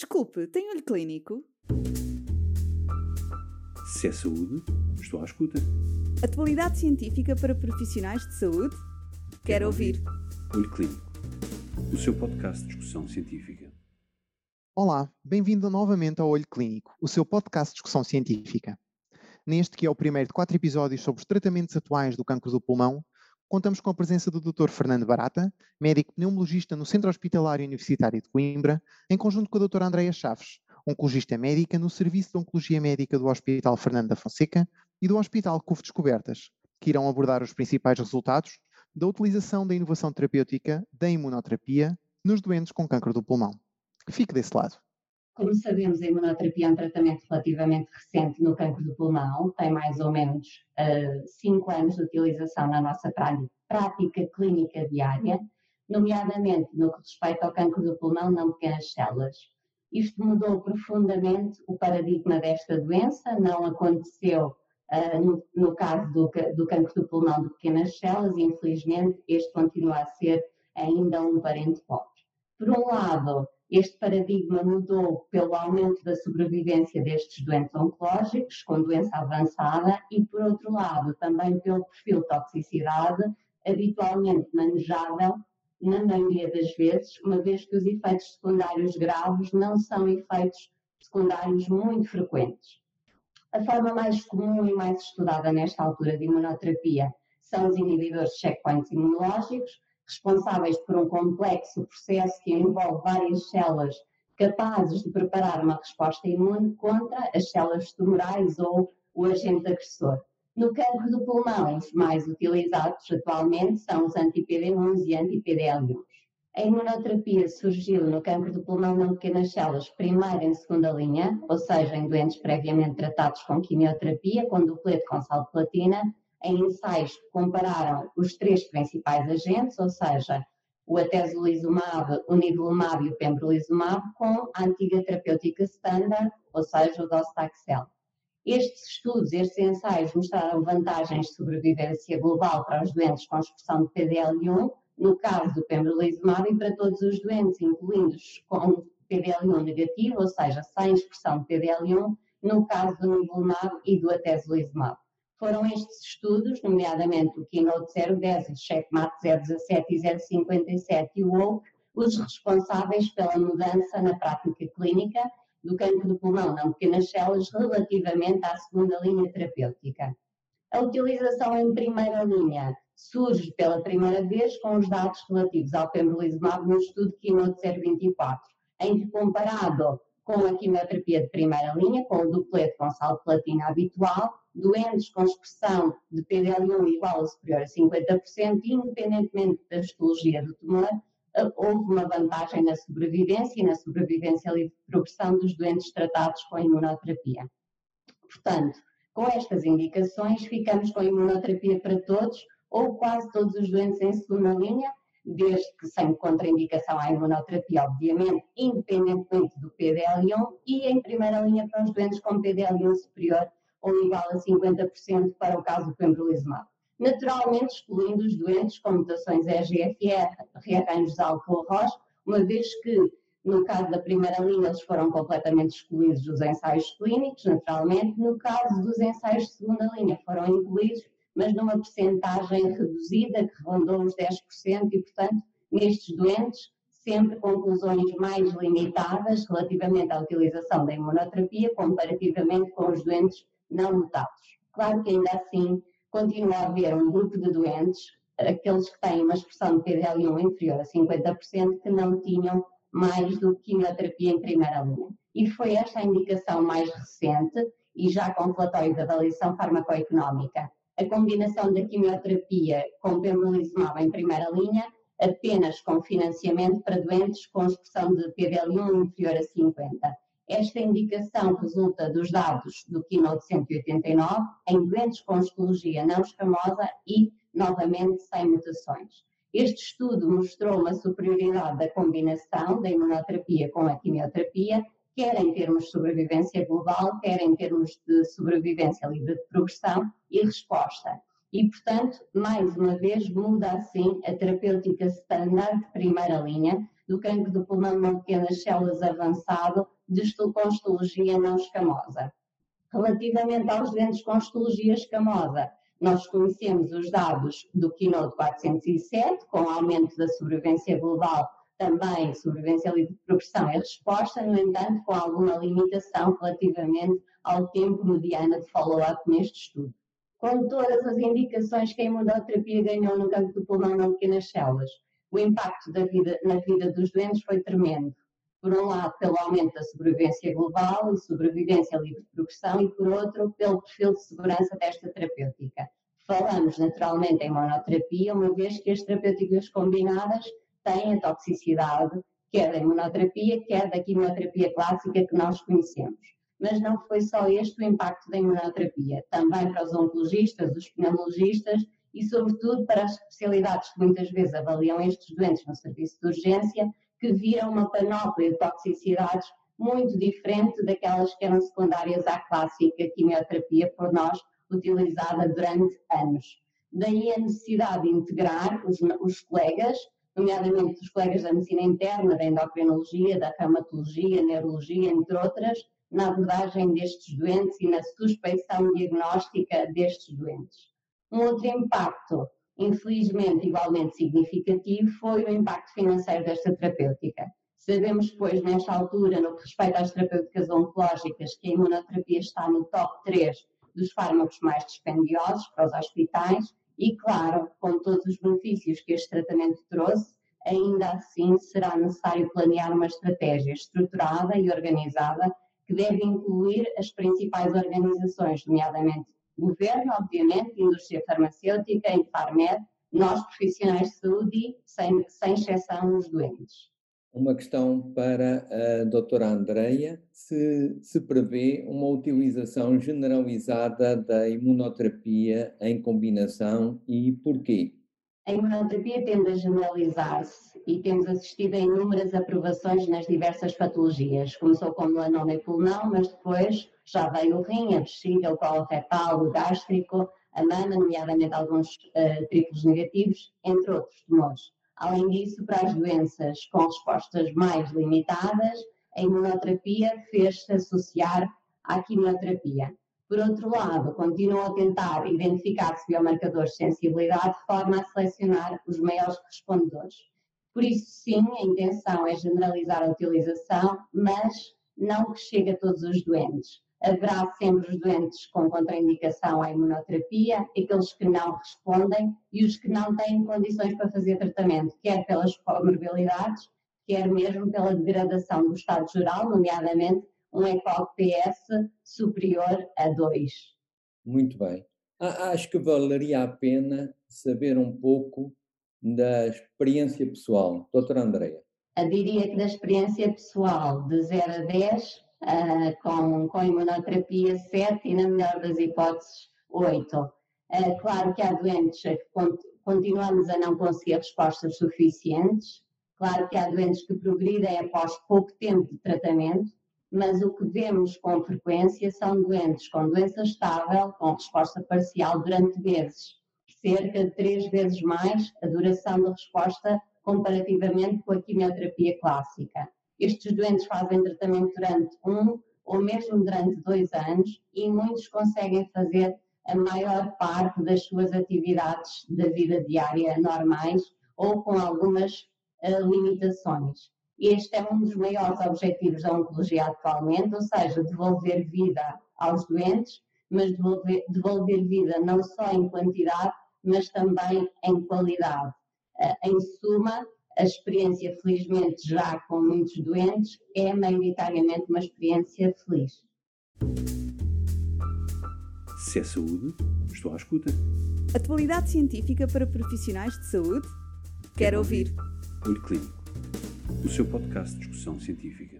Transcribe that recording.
Desculpe, tem olho clínico? Se é saúde, estou à escuta. Atualidade científica para profissionais de saúde? Quero, Quero ouvir. Olho Clínico, o seu podcast de discussão científica. Olá, bem-vindo novamente ao Olho Clínico, o seu podcast de discussão científica. Neste, que é o primeiro de quatro episódios sobre os tratamentos atuais do cancro do pulmão, contamos com a presença do Dr. Fernando Barata, médico pneumologista no Centro Hospitalar Universitário de Coimbra, em conjunto com a Dra. Andreia Chaves, oncologista médica no Serviço de Oncologia Médica do Hospital Fernando da Fonseca e do Hospital CUF Descobertas, que irão abordar os principais resultados da utilização da inovação terapêutica da imunoterapia nos doentes com câncer do pulmão. Fique desse lado. Como sabemos, a imunoterapia é um tratamento relativamente recente no cancro do pulmão, tem mais ou menos 5 uh, anos de utilização na nossa prática clínica diária, nomeadamente no que respeita ao cancro do pulmão não pequenas células. Isto mudou profundamente o paradigma desta doença, não aconteceu uh, no, no, caso do, do cancro do pulmão de pequenas células e, infelizmente, este continua a ser ainda um parente pobre. Por um lado, este paradigma mudou pelo aumento da sobrevivência destes doentes oncológicos com doença avançada e, por outro lado, também pelo perfil de toxicidade habitualmente manejável na maioria das vezes, uma vez que os efeitos secundários graves não são efeitos secundários muito frequentes. A forma mais comum e mais estudada nesta altura de imunoterapia são os inibidores de checkpoints imunológicos, responsáveis por um complexo processo que envolve várias células capazes de preparar uma resposta imune contra as células tumorais ou o agente agressor. No cancro do pulmão, os mais utilizados atualmente são os anti-PD1 e anti-PDL1. A imunoterapia surgiu no cancro do pulmão não pequenas células, primeira e segunda linha, ou seja, em doentes previamente tratados com quimioterapia, com duplete com sal de platina, em ensaios que compararam os três principais agentes, ou seja, o atezolizumab, o nivolumab e o pembrolizumab, com a antiga terapêutica standard, ou seja, o docetaxel. Estes estudos, estes ensaios mostraram vantagens de sobrevivência global para os doentes com expressão de PDL1, no caso do pembrolizumab, e para todos os doentes, incluindo os com PDL1 negativo, ou seja, sem expressão de PDL1, no caso do nivolumab e do atezolizumab. Foram estes estudos, nomeadamente o Keynote 010, o Checkmate 017 e 057 e o OAK, os responsáveis pela mudança na prática clínica do cancro do pulmão não pequenas células relativamente à segunda linha terapêutica. A utilização em primeira linha surge pela primeira vez com os dados relativos ao pembrolizumab no estudo Keynote 024, em que comparado com a quimioterapia de primeira linha, com o duplete com sal platina habitual, doentes com expressão de PDL1 igual ou superior a 50%, independentemente da histologia do tumor, eh, houve uma vantagem na sobrevivência e na sobrevivência livre de progressão dos doentes tratados com imunoterapia. Portanto, com estas indicações, ficamos com imunoterapia para todos ou quase todos os doentes em segunda linha, desde que sem contraindicação à imunoterapia, obviamente, independentemente do PDL1, e em primeira linha para os doentes com PDL1 superior ou igual a 50% para o caso do pembrolizumab. Naturalmente, excluindo os doentes com mutações EGFR, rearranjos alfa-ROS, uma vez que, no caso da primeira linha, eles foram completamente excluídos dos ensaios clínicos, naturalmente. No caso dos ensaios de segunda linha, foram incluídos mas numa percentagem reduzida, que rondou os 10%, e, portanto, nestes doentes, sempre conclusões mais limitadas relativamente à utilização da imunoterapia, comparativamente com os doentes não mutados. Claro que ainda assim continua a haver um grupo de doentes, aqueles que têm uma expressão de PDL1 inferior a 50%, que não tinham mais do que quimioterapia em primeira linha. E foi esta a indicação mais recente e já com relatório de avaliação farmacoeconómica a combinação da quimioterapia com pembrolizumab em primeira linha, apenas com financiamento para doentes com expressão de PDL1 inferior a 50. Esta indicação resulta dos dados do Keynote 189 em doentes com histologia não escamosa e, novamente, sem mutações. Este estudo mostrou uma superioridade da combinação da imunoterapia com a quimioterapia quer em termos de sobrevivência global, quer em termos de sobrevivência livre de progressão e resposta. E, portanto, mais uma vez, muda assim a terapêutica standard de primeira linha do cancro do pulmão de pequenas células avançado de com histologia não escamosa. Relativamente aos doentes com histologia escamosa, nós conhecemos os dados do Keynote 407, com aumento da sobrevivência global, também sobrevivência livre de progressão e resposta, no entanto, com alguma limitação relativamente ao tempo mediano de follow-up neste estudo. Com todas as indicações que a imunoterapia ganhou no campo do pulmão não pequenas células, o impacto vida, na vida dos doentes foi tremendo. Por um lado, pelo aumento da sobrevivência global e sobrevivência livre de progressão, e por outro, pelo perfil de segurança desta terapêutica. Falamos naturalmente em monoterapia, uma vez que as terapêuticas combinadas têm a toxicidade, quer da imunoterapia, quer da quimioterapia clássica que nós conhecemos. Mas não foi só este o impacto da imunoterapia, também para os oncologistas, os pneumologistas e, sobretudo, para as especialidades que muitas vezes avaliam estes doentes no serviço de urgência, que viram uma panóplia de toxicidades muito diferente daquelas que eram secundárias à clássica quimioterapia por nós utilizada durante anos. Daí a necessidade de integrar os, os colegas, nomeadamente os colegas da medicina interna, da endocrinologia, da reumatologia, neurologia, entre outras, na abordagem destes doentes e na suspeição diagnóstica destes doentes. Um outro impacto, infelizmente igualmente significativo, foi o impacto financeiro desta terapêutica. Sabemos, pois, nesta altura, no que respeita às terapêuticas oncológicas, que a imunoterapia está no top 3 dos fármacos mais dispendiosos para os hospitais e, claro, com todos os benefícios que este tratamento trouxe, ainda assim será necessário planear uma estratégia estruturada e organizada que deve incluir as principais organizações, nomeadamente governo, obviamente, indústria farmacêutica, Infarmed, nós profissionais de saúde, sem, sem exceção os doentes. Uma questão para a doutora Andreia, se, se prevê uma utilização generalizada da imunoterapia em combinação e porquê? A imunoterapia tende a generalizar-se e temos assistido a inúmeras aprovações nas diversas patologias. Começou com melanoma e pulmão, mas depois já veio o rim, a vesícula, o colo retal, o gástrico, a mama, nomeadamente alguns uh, triplos negativos, entre outros tumores. Além disso, para as doenças com respostas mais limitadas, a imunoterapia fez-se associar à quimioterapia. Por outro lado, continuam a tentar identificar-se biomarcadores de sensibilidade de forma a selecionar os maiores respondedores. Por isso, sim, a intenção é generalizar a utilização, mas não que chegue a todos os doentes. Haverá sempre os doentes com contraindicação à imunoterapia, aqueles que não respondem e os que não têm condições para fazer tratamento, quer pelas comorbilidades, quer mesmo pela degradação do estado geral, nomeadamente um ECOG-PS superior a 2. Muito bem. Acho que valeria a pena saber um pouco da experiência pessoal. Doutora Andreia. Eu diria que da experiência pessoal, de 0 a 10, uh, com, com imunoterapia 7 e, na melhor das hipóteses, 8. Uh, ah, claro que há doentes que continuamos a não conseguir respostas suficientes, claro que há doentes que progridem após pouco tempo de tratamento, mas o que vemos com frequência são doentes com doença estável, com resposta parcial durante meses, cerca de três vezes mais a duração da resposta comparativamente com a quimioterapia clássica. Estes doentes fazem tratamento durante um ou mesmo durante dois anos e muitos conseguem fazer a maior parte das suas atividades da vida diária normais ou com algumas uh, limitações. Este é um dos maiores objetivos da oncologia atualmente, ou seja, devolver vida aos doentes, mas devolver, devolver vida não só em quantidade, mas também em qualidade. Eh, em suma, a experiência, felizmente, já com muitos doentes, é maioritariamente uma experiência feliz. Se é saúde, estou à escuta. Atualidade científica para profissionais de saúde? Quero, Quero ouvir. ouvir. Olho Clínico o seu podcast de discussão científica.